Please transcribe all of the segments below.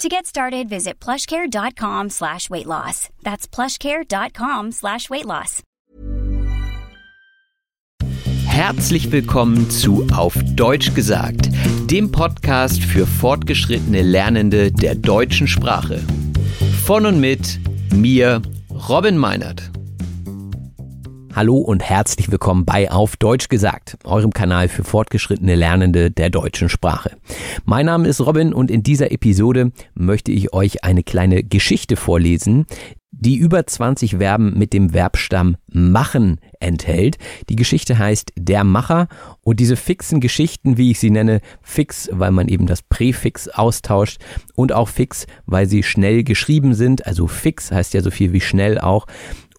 To get started, visit plushcare.com slash weight loss. That's plushcare.com slash weight loss. Herzlich willkommen zu Auf Deutsch gesagt, dem Podcast für fortgeschrittene Lernende der deutschen Sprache. Von und mit mir, Robin Meinert. Hallo und herzlich willkommen bei Auf Deutsch gesagt, eurem Kanal für fortgeschrittene Lernende der deutschen Sprache. Mein Name ist Robin und in dieser Episode möchte ich euch eine kleine Geschichte vorlesen, die über 20 Verben mit dem Verbstamm machen enthält. Die Geschichte heißt Der Macher und diese fixen Geschichten, wie ich sie nenne, fix, weil man eben das Präfix austauscht und auch fix, weil sie schnell geschrieben sind. Also fix heißt ja so viel wie schnell auch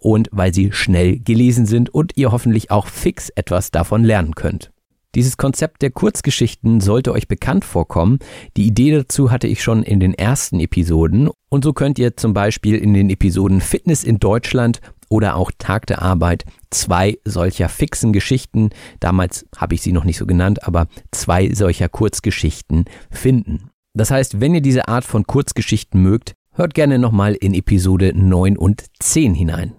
und weil sie schnell gelesen sind und ihr hoffentlich auch fix etwas davon lernen könnt. Dieses Konzept der Kurzgeschichten sollte euch bekannt vorkommen. Die Idee dazu hatte ich schon in den ersten Episoden und so könnt ihr zum Beispiel in den Episoden Fitness in Deutschland oder auch Tag der Arbeit zwei solcher fixen Geschichten, damals habe ich sie noch nicht so genannt, aber zwei solcher Kurzgeschichten finden. Das heißt, wenn ihr diese Art von Kurzgeschichten mögt, hört gerne nochmal in Episode 9 und 10 hinein.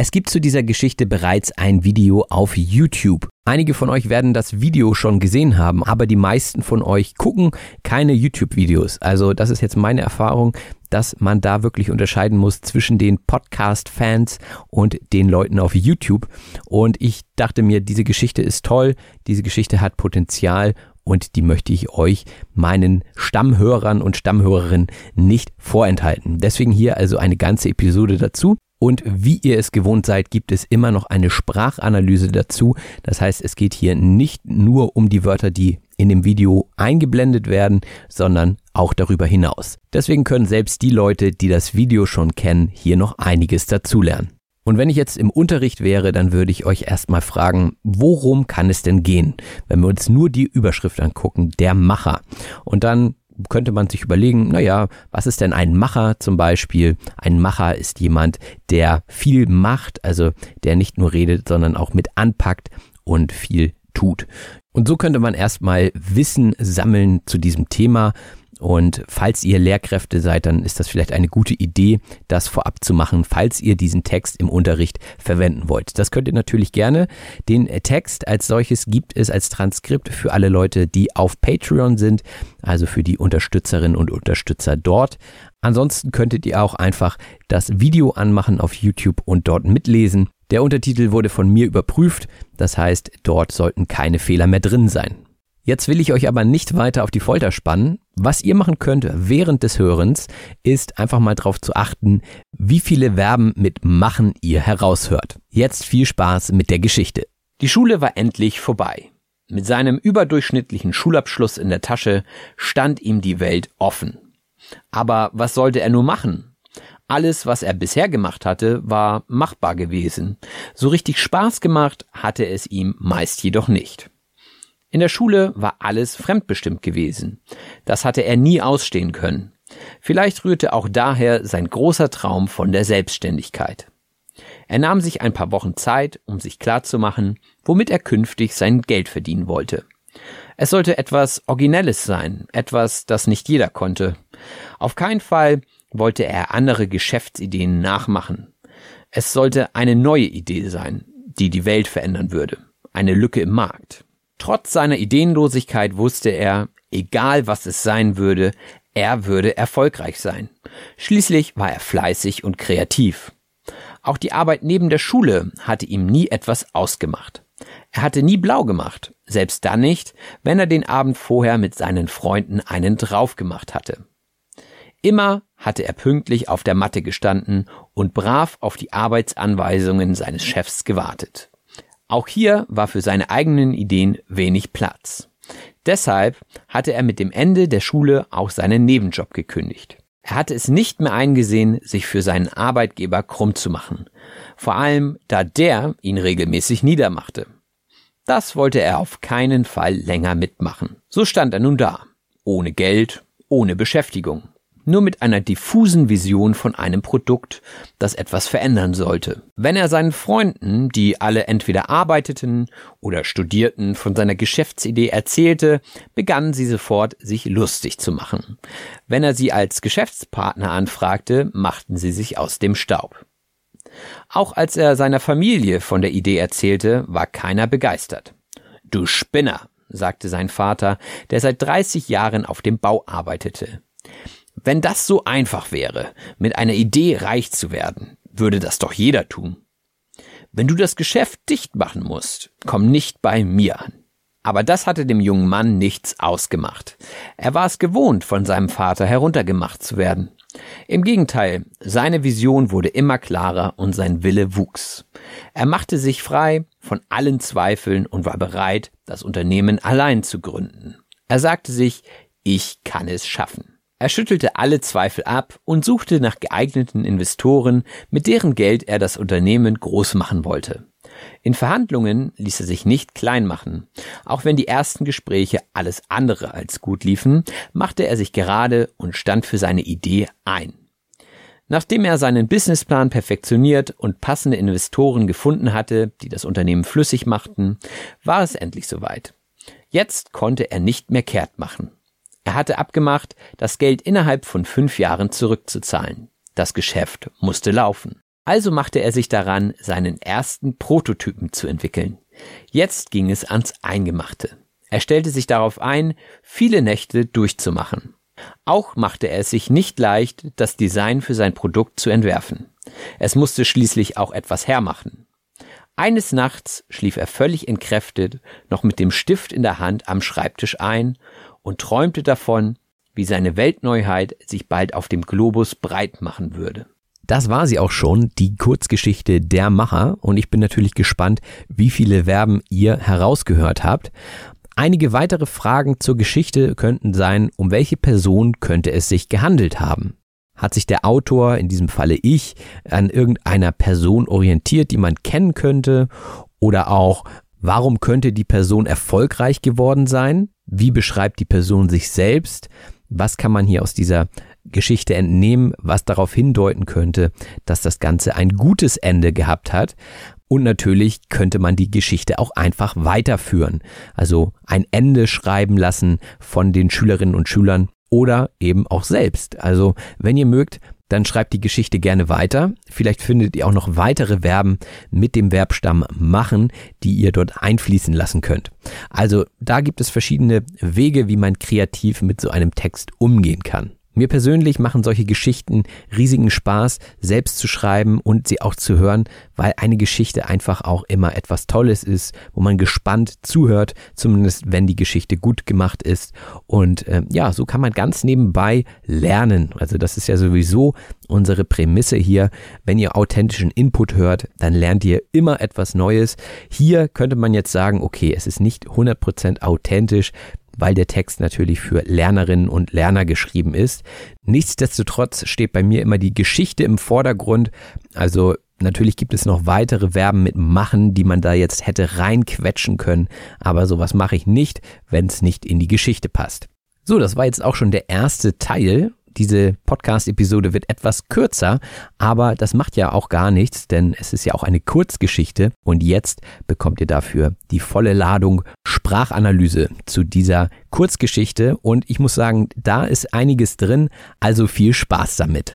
Es gibt zu dieser Geschichte bereits ein Video auf YouTube. Einige von euch werden das Video schon gesehen haben, aber die meisten von euch gucken keine YouTube-Videos. Also das ist jetzt meine Erfahrung, dass man da wirklich unterscheiden muss zwischen den Podcast-Fans und den Leuten auf YouTube. Und ich dachte mir, diese Geschichte ist toll, diese Geschichte hat Potenzial und die möchte ich euch, meinen Stammhörern und Stammhörerinnen, nicht vorenthalten. Deswegen hier also eine ganze Episode dazu. Und wie ihr es gewohnt seid, gibt es immer noch eine Sprachanalyse dazu. Das heißt, es geht hier nicht nur um die Wörter, die in dem Video eingeblendet werden, sondern auch darüber hinaus. Deswegen können selbst die Leute, die das Video schon kennen, hier noch einiges dazulernen. Und wenn ich jetzt im Unterricht wäre, dann würde ich euch erstmal fragen, worum kann es denn gehen? Wenn wir uns nur die Überschrift angucken, der Macher. Und dann könnte man sich überlegen, naja, was ist denn ein Macher zum Beispiel? Ein Macher ist jemand, der viel macht, also der nicht nur redet, sondern auch mit anpackt und viel tut. Und so könnte man erstmal Wissen sammeln zu diesem Thema und falls ihr Lehrkräfte seid, dann ist das vielleicht eine gute Idee, das vorab zu machen, falls ihr diesen Text im Unterricht verwenden wollt. Das könnt ihr natürlich gerne. Den Text als solches gibt es als Transkript für alle Leute, die auf Patreon sind, also für die Unterstützerinnen und Unterstützer dort. Ansonsten könntet ihr auch einfach das Video anmachen auf YouTube und dort mitlesen. Der Untertitel wurde von mir überprüft, das heißt, dort sollten keine Fehler mehr drin sein. Jetzt will ich euch aber nicht weiter auf die Folter spannen. Was ihr machen könnt während des Hörens, ist einfach mal darauf zu achten, wie viele Verben mit machen ihr heraushört. Jetzt viel Spaß mit der Geschichte. Die Schule war endlich vorbei. Mit seinem überdurchschnittlichen Schulabschluss in der Tasche stand ihm die Welt offen. Aber was sollte er nur machen? Alles, was er bisher gemacht hatte, war machbar gewesen. So richtig Spaß gemacht hatte es ihm meist jedoch nicht. In der Schule war alles fremdbestimmt gewesen. Das hatte er nie ausstehen können. Vielleicht rührte auch daher sein großer Traum von der Selbstständigkeit. Er nahm sich ein paar Wochen Zeit, um sich klarzumachen, womit er künftig sein Geld verdienen wollte. Es sollte etwas Originelles sein, etwas, das nicht jeder konnte. Auf keinen Fall wollte er andere Geschäftsideen nachmachen. Es sollte eine neue Idee sein, die die Welt verändern würde, eine Lücke im Markt. Trotz seiner Ideenlosigkeit wusste er, egal was es sein würde, er würde erfolgreich sein. Schließlich war er fleißig und kreativ. Auch die Arbeit neben der Schule hatte ihm nie etwas ausgemacht. Er hatte nie blau gemacht, selbst dann nicht, wenn er den Abend vorher mit seinen Freunden einen drauf gemacht hatte. Immer hatte er pünktlich auf der Matte gestanden und brav auf die Arbeitsanweisungen seines Chefs gewartet. Auch hier war für seine eigenen Ideen wenig Platz. Deshalb hatte er mit dem Ende der Schule auch seinen Nebenjob gekündigt. Er hatte es nicht mehr eingesehen, sich für seinen Arbeitgeber krumm zu machen. Vor allem, da der ihn regelmäßig niedermachte. Das wollte er auf keinen Fall länger mitmachen. So stand er nun da. Ohne Geld, ohne Beschäftigung nur mit einer diffusen Vision von einem Produkt, das etwas verändern sollte. Wenn er seinen Freunden, die alle entweder arbeiteten oder studierten, von seiner Geschäftsidee erzählte, begannen sie sofort, sich lustig zu machen. Wenn er sie als Geschäftspartner anfragte, machten sie sich aus dem Staub. Auch als er seiner Familie von der Idee erzählte, war keiner begeistert. Du Spinner, sagte sein Vater, der seit 30 Jahren auf dem Bau arbeitete. Wenn das so einfach wäre, mit einer Idee reich zu werden, würde das doch jeder tun. Wenn du das Geschäft dicht machen musst, komm nicht bei mir an. Aber das hatte dem jungen Mann nichts ausgemacht. Er war es gewohnt, von seinem Vater heruntergemacht zu werden. Im Gegenteil, seine Vision wurde immer klarer und sein Wille wuchs. Er machte sich frei von allen Zweifeln und war bereit, das Unternehmen allein zu gründen. Er sagte sich, ich kann es schaffen. Er schüttelte alle Zweifel ab und suchte nach geeigneten Investoren, mit deren Geld er das Unternehmen groß machen wollte. In Verhandlungen ließ er sich nicht klein machen. Auch wenn die ersten Gespräche alles andere als gut liefen, machte er sich gerade und stand für seine Idee ein. Nachdem er seinen Businessplan perfektioniert und passende Investoren gefunden hatte, die das Unternehmen flüssig machten, war es endlich soweit. Jetzt konnte er nicht mehr kehrt machen. Er hatte abgemacht, das Geld innerhalb von fünf Jahren zurückzuzahlen. Das Geschäft musste laufen. Also machte er sich daran, seinen ersten Prototypen zu entwickeln. Jetzt ging es ans Eingemachte. Er stellte sich darauf ein, viele Nächte durchzumachen. Auch machte er es sich nicht leicht, das Design für sein Produkt zu entwerfen. Es musste schließlich auch etwas hermachen. Eines Nachts schlief er völlig entkräftet, noch mit dem Stift in der Hand am Schreibtisch ein und träumte davon, wie seine Weltneuheit sich bald auf dem Globus breit machen würde. Das war sie auch schon, die Kurzgeschichte Der Macher. Und ich bin natürlich gespannt, wie viele Verben ihr herausgehört habt. Einige weitere Fragen zur Geschichte könnten sein, um welche Person könnte es sich gehandelt haben? Hat sich der Autor, in diesem Falle ich, an irgendeiner Person orientiert, die man kennen könnte? Oder auch, warum könnte die Person erfolgreich geworden sein? Wie beschreibt die Person sich selbst? Was kann man hier aus dieser Geschichte entnehmen, was darauf hindeuten könnte, dass das Ganze ein gutes Ende gehabt hat? Und natürlich könnte man die Geschichte auch einfach weiterführen. Also ein Ende schreiben lassen von den Schülerinnen und Schülern oder eben auch selbst. Also wenn ihr mögt, dann schreibt die Geschichte gerne weiter. Vielleicht findet ihr auch noch weitere Verben mit dem Verbstamm machen, die ihr dort einfließen lassen könnt. Also da gibt es verschiedene Wege, wie man kreativ mit so einem Text umgehen kann. Mir persönlich machen solche Geschichten riesigen Spaß, selbst zu schreiben und sie auch zu hören, weil eine Geschichte einfach auch immer etwas Tolles ist, wo man gespannt zuhört, zumindest wenn die Geschichte gut gemacht ist. Und äh, ja, so kann man ganz nebenbei lernen. Also das ist ja sowieso unsere Prämisse hier. Wenn ihr authentischen Input hört, dann lernt ihr immer etwas Neues. Hier könnte man jetzt sagen, okay, es ist nicht 100% authentisch, weil der Text natürlich für Lernerinnen und Lerner geschrieben ist. Nichtsdestotrotz steht bei mir immer die Geschichte im Vordergrund. Also Natürlich gibt es noch weitere Verben mit machen, die man da jetzt hätte reinquetschen können, aber sowas mache ich nicht, wenn es nicht in die Geschichte passt. So, das war jetzt auch schon der erste Teil diese Podcast-Episode wird etwas kürzer, aber das macht ja auch gar nichts, denn es ist ja auch eine Kurzgeschichte und jetzt bekommt ihr dafür die volle Ladung Sprachanalyse zu dieser Kurzgeschichte und ich muss sagen, da ist einiges drin, also viel Spaß damit.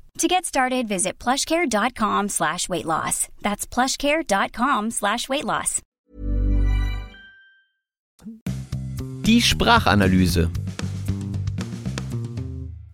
To get started, visit plushcare.com slash weight loss. That's plushcare.com slash weight loss. Die Sprachanalyse.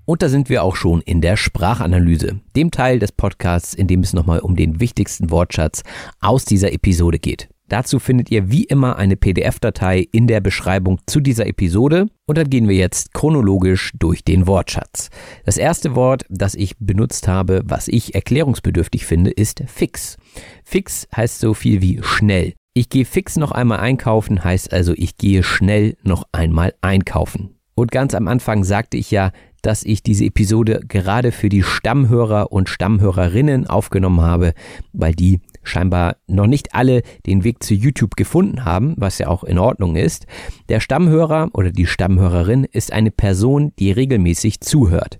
Und da sind wir auch schon in der Sprachanalyse, dem Teil des Podcasts, in dem es nochmal um den wichtigsten Wortschatz aus dieser Episode geht. Dazu findet ihr wie immer eine PDF-Datei in der Beschreibung zu dieser Episode und dann gehen wir jetzt chronologisch durch den Wortschatz. Das erste Wort, das ich benutzt habe, was ich erklärungsbedürftig finde, ist fix. Fix heißt so viel wie schnell. Ich gehe fix noch einmal einkaufen, heißt also ich gehe schnell noch einmal einkaufen. Und ganz am Anfang sagte ich ja, dass ich diese Episode gerade für die Stammhörer und Stammhörerinnen aufgenommen habe, weil die scheinbar noch nicht alle den Weg zu YouTube gefunden haben, was ja auch in Ordnung ist. Der Stammhörer oder die Stammhörerin ist eine Person, die regelmäßig zuhört.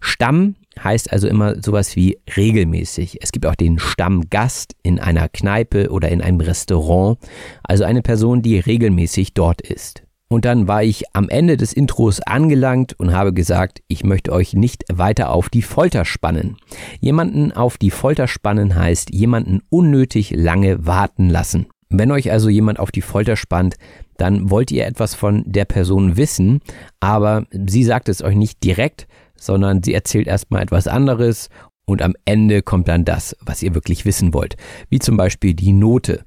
Stamm heißt also immer sowas wie regelmäßig. Es gibt auch den Stammgast in einer Kneipe oder in einem Restaurant, also eine Person, die regelmäßig dort ist. Und dann war ich am Ende des Intros angelangt und habe gesagt, ich möchte euch nicht weiter auf die Folter spannen. Jemanden auf die Folter spannen heißt jemanden unnötig lange warten lassen. Wenn euch also jemand auf die Folter spannt, dann wollt ihr etwas von der Person wissen, aber sie sagt es euch nicht direkt, sondern sie erzählt erstmal etwas anderes und am Ende kommt dann das, was ihr wirklich wissen wollt, wie zum Beispiel die Note.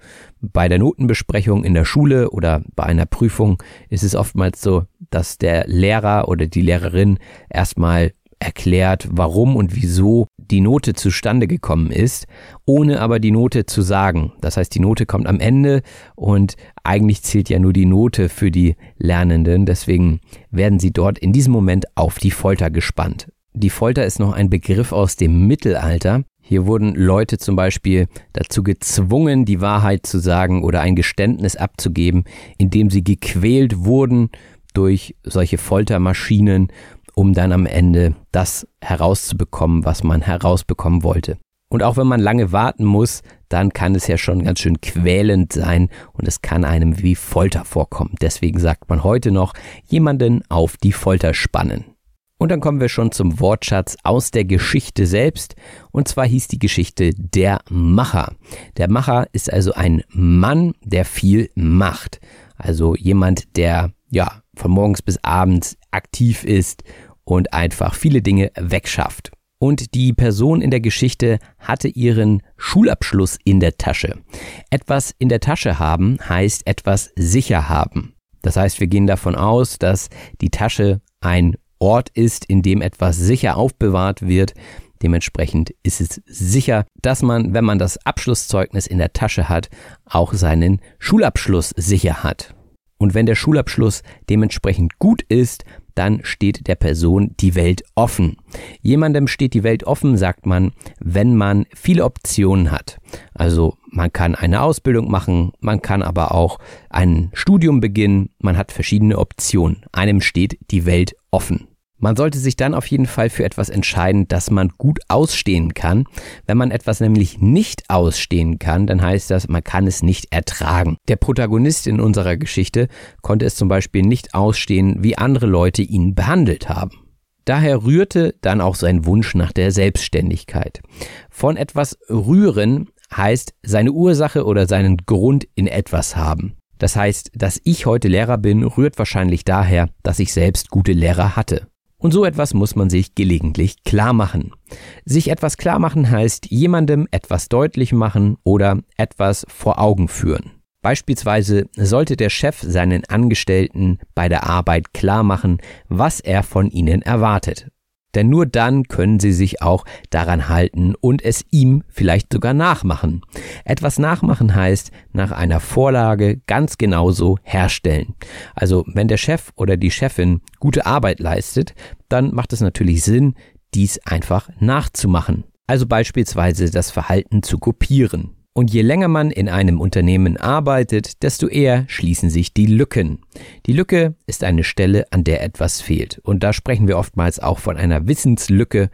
Bei der Notenbesprechung in der Schule oder bei einer Prüfung ist es oftmals so, dass der Lehrer oder die Lehrerin erstmal erklärt, warum und wieso die Note zustande gekommen ist, ohne aber die Note zu sagen. Das heißt, die Note kommt am Ende und eigentlich zählt ja nur die Note für die Lernenden. Deswegen werden sie dort in diesem Moment auf die Folter gespannt. Die Folter ist noch ein Begriff aus dem Mittelalter. Hier wurden Leute zum Beispiel dazu gezwungen, die Wahrheit zu sagen oder ein Geständnis abzugeben, indem sie gequält wurden durch solche Foltermaschinen, um dann am Ende das herauszubekommen, was man herausbekommen wollte. Und auch wenn man lange warten muss, dann kann es ja schon ganz schön quälend sein und es kann einem wie Folter vorkommen. Deswegen sagt man heute noch, jemanden auf die Folter spannen. Und dann kommen wir schon zum Wortschatz aus der Geschichte selbst. Und zwar hieß die Geschichte der Macher. Der Macher ist also ein Mann, der viel macht. Also jemand, der ja von morgens bis abends aktiv ist und einfach viele Dinge wegschafft. Und die Person in der Geschichte hatte ihren Schulabschluss in der Tasche. Etwas in der Tasche haben heißt etwas sicher haben. Das heißt, wir gehen davon aus, dass die Tasche ein Ort ist, in dem etwas sicher aufbewahrt wird. Dementsprechend ist es sicher, dass man, wenn man das Abschlusszeugnis in der Tasche hat, auch seinen Schulabschluss sicher hat. Und wenn der Schulabschluss dementsprechend gut ist, dann steht der Person die Welt offen. Jemandem steht die Welt offen, sagt man, wenn man viele Optionen hat. Also man kann eine Ausbildung machen, man kann aber auch ein Studium beginnen, man hat verschiedene Optionen. Einem steht die Welt offen. Man sollte sich dann auf jeden Fall für etwas entscheiden, das man gut ausstehen kann. Wenn man etwas nämlich nicht ausstehen kann, dann heißt das, man kann es nicht ertragen. Der Protagonist in unserer Geschichte konnte es zum Beispiel nicht ausstehen, wie andere Leute ihn behandelt haben. Daher rührte dann auch sein Wunsch nach der Selbstständigkeit. Von etwas rühren heißt seine Ursache oder seinen Grund in etwas haben. Das heißt, dass ich heute Lehrer bin, rührt wahrscheinlich daher, dass ich selbst gute Lehrer hatte. Und so etwas muss man sich gelegentlich klar machen. Sich etwas klar machen heißt jemandem etwas deutlich machen oder etwas vor Augen führen. Beispielsweise sollte der Chef seinen Angestellten bei der Arbeit klar machen, was er von ihnen erwartet. Denn nur dann können sie sich auch daran halten und es ihm vielleicht sogar nachmachen. Etwas nachmachen heißt nach einer Vorlage ganz genauso herstellen. Also wenn der Chef oder die Chefin gute Arbeit leistet, dann macht es natürlich Sinn, dies einfach nachzumachen. Also beispielsweise das Verhalten zu kopieren. Und je länger man in einem Unternehmen arbeitet, desto eher schließen sich die Lücken. Die Lücke ist eine Stelle, an der etwas fehlt. Und da sprechen wir oftmals auch von einer Wissenslücke.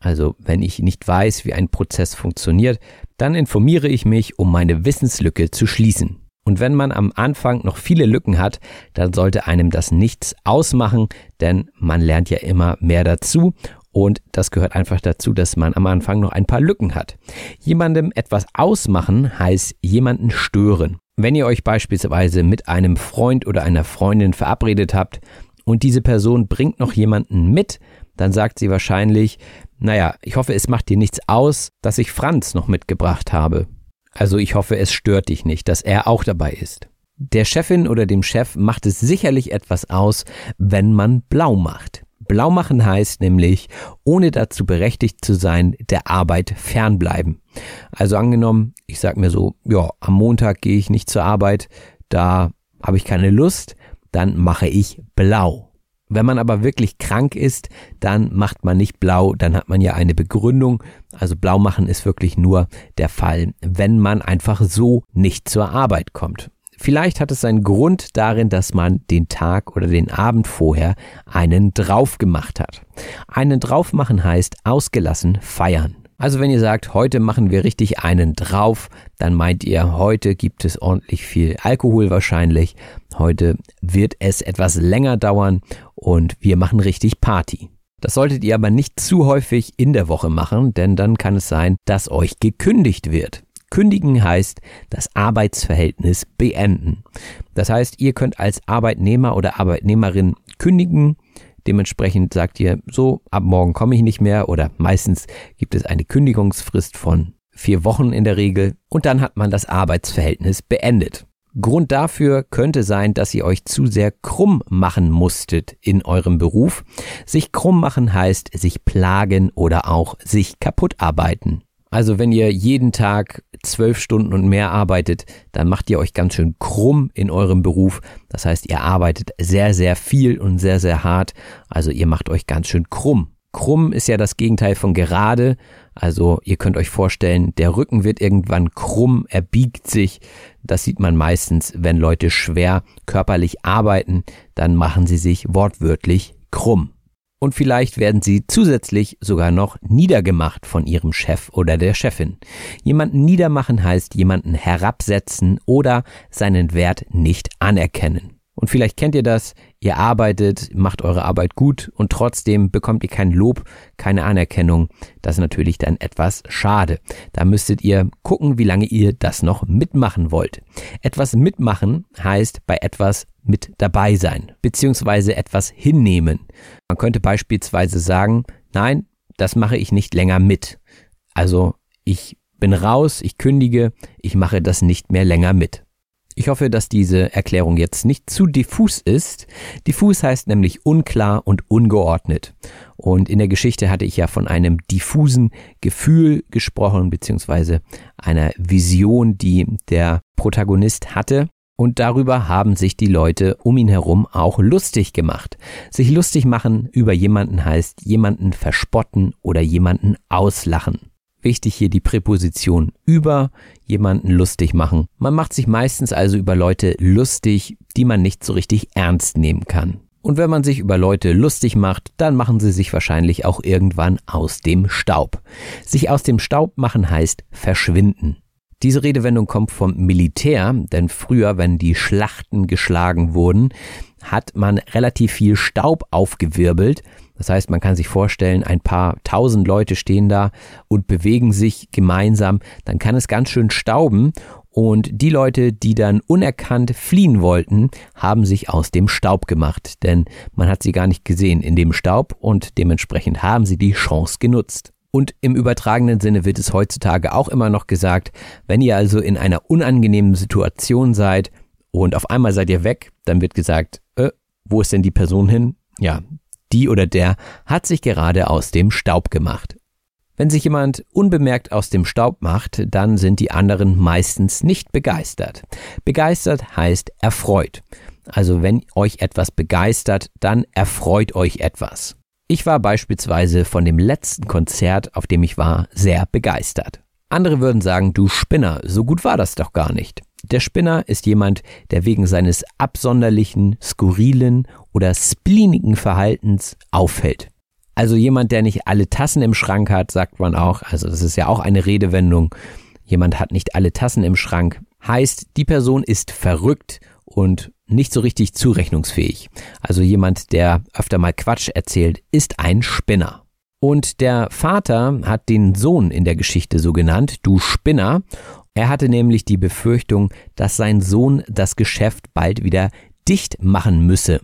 Also wenn ich nicht weiß, wie ein Prozess funktioniert, dann informiere ich mich, um meine Wissenslücke zu schließen. Und wenn man am Anfang noch viele Lücken hat, dann sollte einem das nichts ausmachen, denn man lernt ja immer mehr dazu und das gehört einfach dazu, dass man am Anfang noch ein paar Lücken hat. Jemandem etwas ausmachen heißt jemanden stören. Wenn ihr euch beispielsweise mit einem Freund oder einer Freundin verabredet habt und diese Person bringt noch jemanden mit, dann sagt sie wahrscheinlich, naja, ich hoffe, es macht dir nichts aus, dass ich Franz noch mitgebracht habe. Also ich hoffe, es stört dich nicht, dass er auch dabei ist. Der Chefin oder dem Chef macht es sicherlich etwas aus, wenn man blau macht. Blau machen heißt nämlich, ohne dazu berechtigt zu sein, der Arbeit fernbleiben. Also angenommen, ich sag mir so, ja, am Montag gehe ich nicht zur Arbeit, da habe ich keine Lust, dann mache ich blau. Wenn man aber wirklich krank ist, dann macht man nicht blau, dann hat man ja eine Begründung. Also blau machen ist wirklich nur der Fall, wenn man einfach so nicht zur Arbeit kommt. Vielleicht hat es seinen Grund darin, dass man den Tag oder den Abend vorher einen drauf gemacht hat. Einen drauf machen heißt ausgelassen feiern. Also wenn ihr sagt, heute machen wir richtig einen drauf, dann meint ihr, heute gibt es ordentlich viel Alkohol wahrscheinlich. Heute wird es etwas länger dauern und wir machen richtig Party. Das solltet ihr aber nicht zu häufig in der Woche machen, denn dann kann es sein, dass euch gekündigt wird. Kündigen heißt das Arbeitsverhältnis beenden. Das heißt, ihr könnt als Arbeitnehmer oder Arbeitnehmerin kündigen. Dementsprechend sagt ihr, so, ab morgen komme ich nicht mehr oder meistens gibt es eine Kündigungsfrist von vier Wochen in der Regel und dann hat man das Arbeitsverhältnis beendet. Grund dafür könnte sein, dass ihr euch zu sehr krumm machen musstet in eurem Beruf. Sich krumm machen heißt sich plagen oder auch sich kaputt arbeiten. Also wenn ihr jeden Tag zwölf Stunden und mehr arbeitet, dann macht ihr euch ganz schön krumm in eurem Beruf. Das heißt, ihr arbeitet sehr, sehr viel und sehr, sehr hart. Also ihr macht euch ganz schön krumm. Krumm ist ja das Gegenteil von gerade. Also ihr könnt euch vorstellen, der Rücken wird irgendwann krumm, er biegt sich. Das sieht man meistens, wenn Leute schwer körperlich arbeiten, dann machen sie sich wortwörtlich krumm und vielleicht werden sie zusätzlich sogar noch niedergemacht von ihrem Chef oder der Chefin. Jemanden niedermachen heißt jemanden herabsetzen oder seinen Wert nicht anerkennen. Und vielleicht kennt ihr das, ihr arbeitet, macht eure Arbeit gut und trotzdem bekommt ihr kein Lob, keine Anerkennung. Das ist natürlich dann etwas schade. Da müsstet ihr gucken, wie lange ihr das noch mitmachen wollt. Etwas mitmachen heißt bei etwas mit dabei sein, beziehungsweise etwas hinnehmen. Man könnte beispielsweise sagen, nein, das mache ich nicht länger mit. Also ich bin raus, ich kündige, ich mache das nicht mehr länger mit. Ich hoffe, dass diese Erklärung jetzt nicht zu diffus ist. Diffus heißt nämlich unklar und ungeordnet. Und in der Geschichte hatte ich ja von einem diffusen Gefühl gesprochen, beziehungsweise einer Vision, die der Protagonist hatte. Und darüber haben sich die Leute um ihn herum auch lustig gemacht. Sich lustig machen über jemanden heißt jemanden verspotten oder jemanden auslachen. Wichtig hier die Präposition über jemanden lustig machen. Man macht sich meistens also über Leute lustig, die man nicht so richtig ernst nehmen kann. Und wenn man sich über Leute lustig macht, dann machen sie sich wahrscheinlich auch irgendwann aus dem Staub. Sich aus dem Staub machen heißt verschwinden. Diese Redewendung kommt vom Militär, denn früher, wenn die Schlachten geschlagen wurden, hat man relativ viel Staub aufgewirbelt. Das heißt, man kann sich vorstellen, ein paar tausend Leute stehen da und bewegen sich gemeinsam. Dann kann es ganz schön stauben und die Leute, die dann unerkannt fliehen wollten, haben sich aus dem Staub gemacht, denn man hat sie gar nicht gesehen in dem Staub und dementsprechend haben sie die Chance genutzt. Und im übertragenen Sinne wird es heutzutage auch immer noch gesagt, wenn ihr also in einer unangenehmen Situation seid und auf einmal seid ihr weg, dann wird gesagt, äh, wo ist denn die Person hin? Ja, die oder der hat sich gerade aus dem Staub gemacht. Wenn sich jemand unbemerkt aus dem Staub macht, dann sind die anderen meistens nicht begeistert. Begeistert heißt erfreut. Also wenn euch etwas begeistert, dann erfreut euch etwas. Ich war beispielsweise von dem letzten Konzert, auf dem ich war, sehr begeistert. Andere würden sagen, du Spinner, so gut war das doch gar nicht. Der Spinner ist jemand, der wegen seines absonderlichen, skurrilen oder spleenigen Verhaltens auffällt. Also jemand, der nicht alle Tassen im Schrank hat, sagt man auch, also das ist ja auch eine Redewendung, jemand hat nicht alle Tassen im Schrank, heißt, die Person ist verrückt und nicht so richtig zurechnungsfähig. Also jemand, der öfter mal Quatsch erzählt, ist ein Spinner. Und der Vater hat den Sohn in der Geschichte so genannt, du Spinner. Er hatte nämlich die Befürchtung, dass sein Sohn das Geschäft bald wieder dicht machen müsse.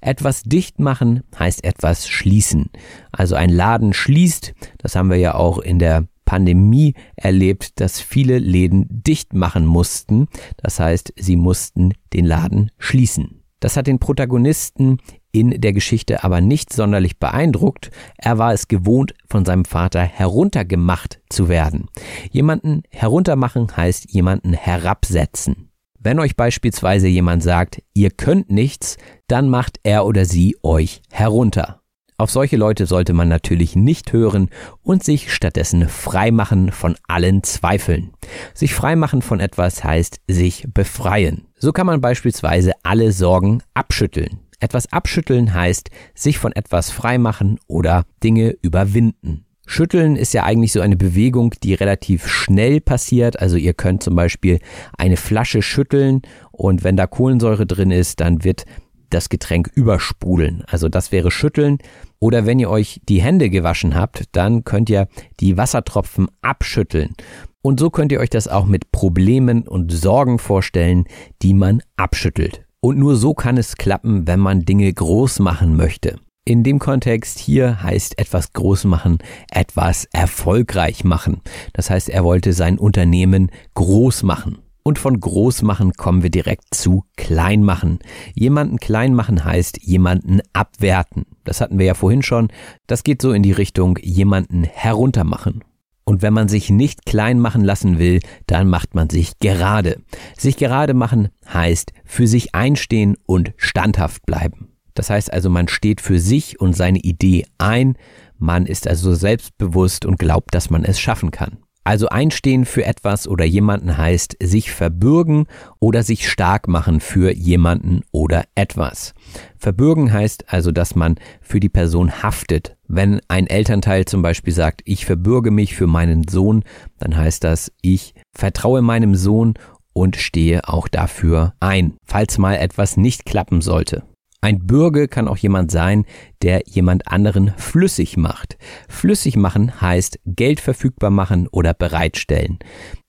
Etwas dicht machen heißt etwas schließen. Also ein Laden schließt, das haben wir ja auch in der Pandemie erlebt, dass viele Läden dicht machen mussten. Das heißt, sie mussten den Laden schließen. Das hat den Protagonisten in der Geschichte aber nicht sonderlich beeindruckt. Er war es gewohnt, von seinem Vater heruntergemacht zu werden. Jemanden heruntermachen heißt jemanden herabsetzen. Wenn euch beispielsweise jemand sagt, ihr könnt nichts, dann macht er oder sie euch herunter. Auf solche Leute sollte man natürlich nicht hören und sich stattdessen freimachen von allen Zweifeln. Sich freimachen von etwas heißt sich befreien. So kann man beispielsweise alle Sorgen abschütteln. Etwas abschütteln heißt sich von etwas freimachen oder Dinge überwinden. Schütteln ist ja eigentlich so eine Bewegung, die relativ schnell passiert. Also ihr könnt zum Beispiel eine Flasche schütteln und wenn da Kohlensäure drin ist, dann wird das Getränk übersprudeln. Also das wäre schütteln. Oder wenn ihr euch die Hände gewaschen habt, dann könnt ihr die Wassertropfen abschütteln. Und so könnt ihr euch das auch mit Problemen und Sorgen vorstellen, die man abschüttelt. Und nur so kann es klappen, wenn man Dinge groß machen möchte. In dem Kontext hier heißt etwas groß machen, etwas erfolgreich machen. Das heißt, er wollte sein Unternehmen groß machen. Und von groß machen kommen wir direkt zu klein machen. Jemanden klein machen heißt jemanden abwerten. Das hatten wir ja vorhin schon. Das geht so in die Richtung jemanden heruntermachen. Und wenn man sich nicht klein machen lassen will, dann macht man sich gerade. Sich gerade machen heißt für sich einstehen und standhaft bleiben. Das heißt also, man steht für sich und seine Idee ein, man ist also selbstbewusst und glaubt, dass man es schaffen kann. Also einstehen für etwas oder jemanden heißt sich verbürgen oder sich stark machen für jemanden oder etwas. Verbürgen heißt also, dass man für die Person haftet. Wenn ein Elternteil zum Beispiel sagt, ich verbürge mich für meinen Sohn, dann heißt das, ich vertraue meinem Sohn und stehe auch dafür ein, falls mal etwas nicht klappen sollte. Ein Bürger kann auch jemand sein, der jemand anderen flüssig macht. Flüssig machen heißt Geld verfügbar machen oder bereitstellen.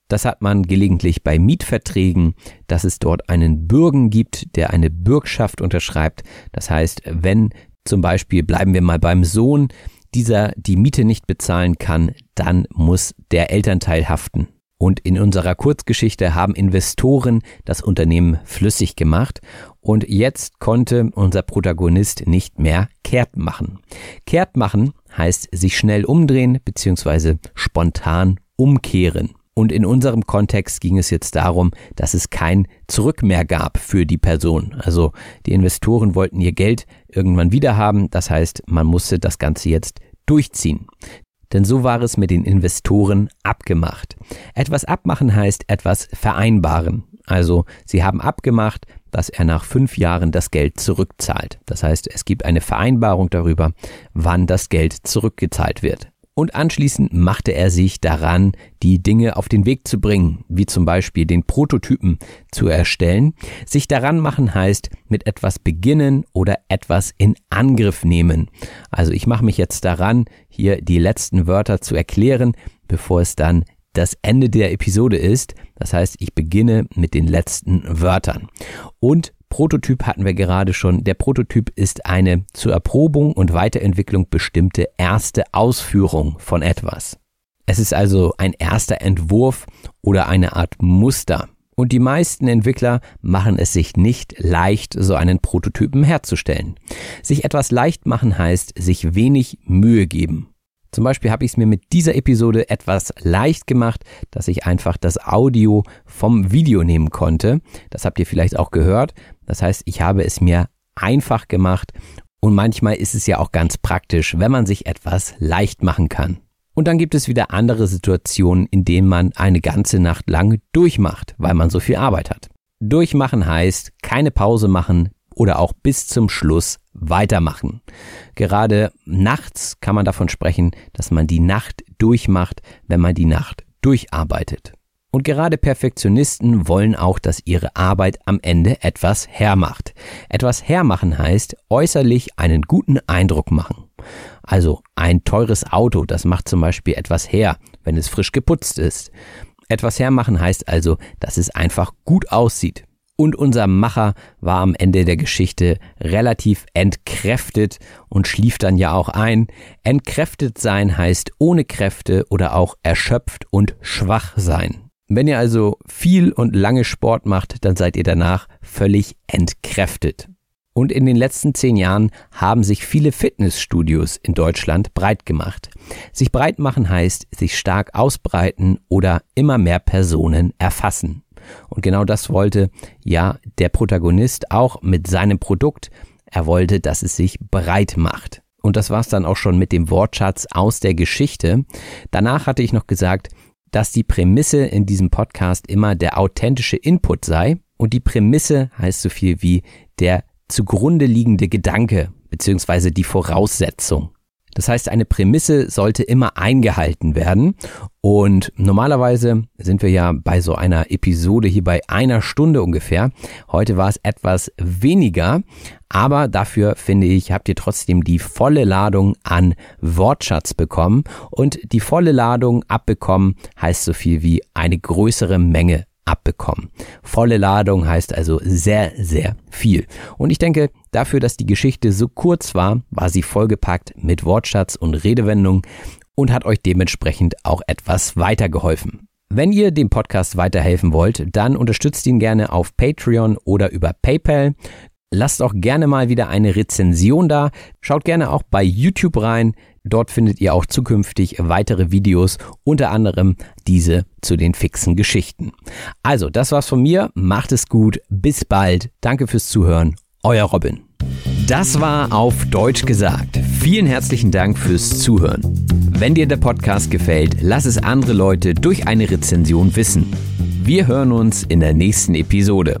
Das hat man gelegentlich bei Mietverträgen, dass es dort einen Bürgen gibt, der eine Bürgschaft unterschreibt. Das heißt, wenn zum Beispiel bleiben wir mal beim Sohn, dieser die Miete nicht bezahlen kann, dann muss der Elternteil haften. Und in unserer Kurzgeschichte haben Investoren das Unternehmen flüssig gemacht und jetzt konnte unser Protagonist nicht mehr kehrt machen. Kehrt machen heißt sich schnell umdrehen bzw. spontan umkehren. Und in unserem Kontext ging es jetzt darum, dass es kein Zurück mehr gab für die Person. Also die Investoren wollten ihr Geld irgendwann wieder haben. Das heißt, man musste das Ganze jetzt durchziehen. Denn so war es mit den Investoren abgemacht. Etwas abmachen heißt etwas vereinbaren. Also sie haben abgemacht, dass er nach fünf Jahren das Geld zurückzahlt. Das heißt, es gibt eine Vereinbarung darüber, wann das Geld zurückgezahlt wird. und anschließend machte er sich daran, die Dinge auf den Weg zu bringen, wie zum Beispiel den Prototypen zu erstellen. Sich daran machen heißt mit etwas beginnen oder etwas in Angriff nehmen. Also ich mache mich jetzt daran, hier die letzten Wörter zu erklären, bevor es dann das Ende der Episode ist. Das heißt, ich beginne mit den letzten Wörtern. Und Prototyp hatten wir gerade schon. Der Prototyp ist eine zur Erprobung und Weiterentwicklung bestimmte erste Ausführung von etwas. Es ist also ein erster Entwurf oder eine Art Muster. Und die meisten Entwickler machen es sich nicht leicht, so einen Prototypen herzustellen. Sich etwas leicht machen heißt, sich wenig Mühe geben. Zum Beispiel habe ich es mir mit dieser Episode etwas leicht gemacht, dass ich einfach das Audio vom Video nehmen konnte. Das habt ihr vielleicht auch gehört. Das heißt, ich habe es mir einfach gemacht und manchmal ist es ja auch ganz praktisch, wenn man sich etwas leicht machen kann. Und dann gibt es wieder andere Situationen, in denen man eine ganze Nacht lang durchmacht, weil man so viel Arbeit hat. Durchmachen heißt keine Pause machen, oder auch bis zum Schluss weitermachen. Gerade nachts kann man davon sprechen, dass man die Nacht durchmacht, wenn man die Nacht durcharbeitet. Und gerade Perfektionisten wollen auch, dass ihre Arbeit am Ende etwas hermacht. Etwas hermachen heißt äußerlich einen guten Eindruck machen. Also ein teures Auto, das macht zum Beispiel etwas her, wenn es frisch geputzt ist. Etwas hermachen heißt also, dass es einfach gut aussieht, und unser Macher war am Ende der Geschichte relativ entkräftet und schlief dann ja auch ein. Entkräftet sein heißt ohne Kräfte oder auch erschöpft und schwach sein. Wenn ihr also viel und lange Sport macht, dann seid ihr danach völlig entkräftet. Und in den letzten zehn Jahren haben sich viele Fitnessstudios in Deutschland breit gemacht. Sich breit machen heißt sich stark ausbreiten oder immer mehr Personen erfassen. Und genau das wollte ja der Protagonist auch mit seinem Produkt. Er wollte, dass es sich breit macht. Und das war's dann auch schon mit dem Wortschatz aus der Geschichte. Danach hatte ich noch gesagt, dass die Prämisse in diesem Podcast immer der authentische Input sei. Und die Prämisse heißt so viel wie der zugrunde liegende Gedanke beziehungsweise die Voraussetzung. Das heißt, eine Prämisse sollte immer eingehalten werden. Und normalerweise sind wir ja bei so einer Episode hier bei einer Stunde ungefähr. Heute war es etwas weniger, aber dafür finde ich, habt ihr trotzdem die volle Ladung an Wortschatz bekommen. Und die volle Ladung abbekommen heißt so viel wie eine größere Menge abbekommen. Volle Ladung heißt also sehr, sehr viel. Und ich denke, dafür, dass die Geschichte so kurz war, war sie vollgepackt mit Wortschatz und Redewendung und hat euch dementsprechend auch etwas weitergeholfen. Wenn ihr dem Podcast weiterhelfen wollt, dann unterstützt ihn gerne auf Patreon oder über PayPal. Lasst auch gerne mal wieder eine Rezension da. Schaut gerne auch bei YouTube rein. Dort findet ihr auch zukünftig weitere Videos, unter anderem diese zu den fixen Geschichten. Also, das war's von mir. Macht es gut. Bis bald. Danke fürs Zuhören. Euer Robin. Das war auf Deutsch gesagt. Vielen herzlichen Dank fürs Zuhören. Wenn dir der Podcast gefällt, lass es andere Leute durch eine Rezension wissen. Wir hören uns in der nächsten Episode.